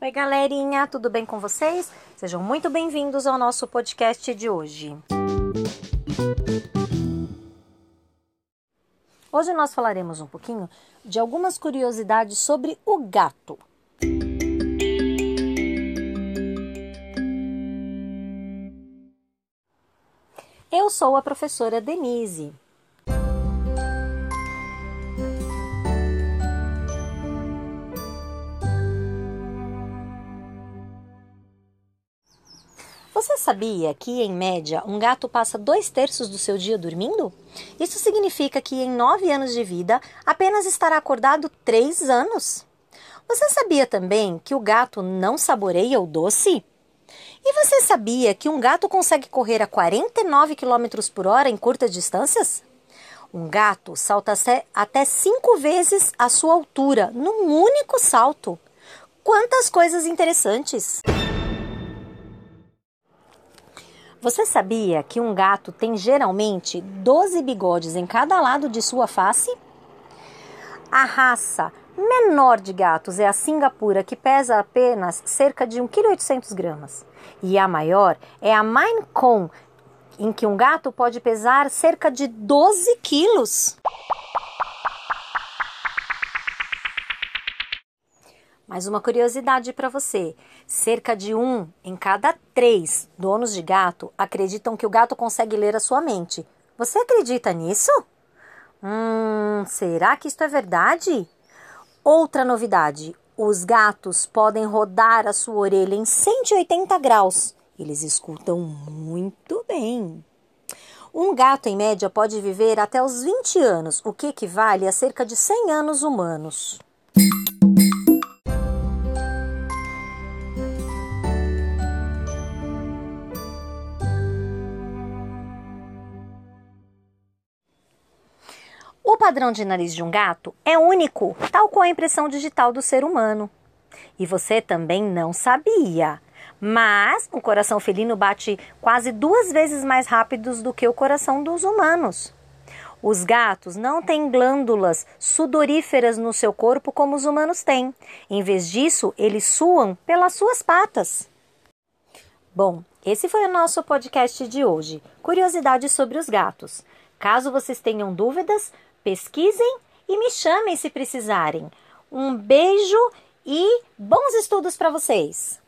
Oi, galerinha, tudo bem com vocês? Sejam muito bem-vindos ao nosso podcast de hoje. Hoje nós falaremos um pouquinho de algumas curiosidades sobre o gato. Eu sou a professora Denise. Você sabia que, em média, um gato passa dois terços do seu dia dormindo? Isso significa que, em nove anos de vida, apenas estará acordado três anos. Você sabia também que o gato não saboreia o doce? E você sabia que um gato consegue correr a 49 km por hora em curtas distâncias? Um gato salta até cinco vezes a sua altura num único salto. Quantas coisas interessantes! Você sabia que um gato tem geralmente 12 bigodes em cada lado de sua face? A raça menor de gatos é a Singapura, que pesa apenas cerca de 1,8 kg. E a maior é a Maine Coon, em que um gato pode pesar cerca de 12 quilos. Mais uma curiosidade para você: cerca de um em cada três donos de gato acreditam que o gato consegue ler a sua mente. Você acredita nisso? Hum, será que isto é verdade? Outra novidade: os gatos podem rodar a sua orelha em 180 graus. Eles escutam muito bem. Um gato, em média, pode viver até os 20 anos, o que equivale a cerca de 100 anos humanos. Padrão de nariz de um gato é único, tal qual a impressão digital do ser humano. E você também não sabia. Mas o coração felino bate quase duas vezes mais rápido do que o coração dos humanos. Os gatos não têm glândulas sudoríferas no seu corpo como os humanos têm. Em vez disso, eles suam pelas suas patas. Bom, esse foi o nosso podcast de hoje. Curiosidades sobre os gatos. Caso vocês tenham dúvidas, pesquisem e me chamem se precisarem. Um beijo e bons estudos para vocês!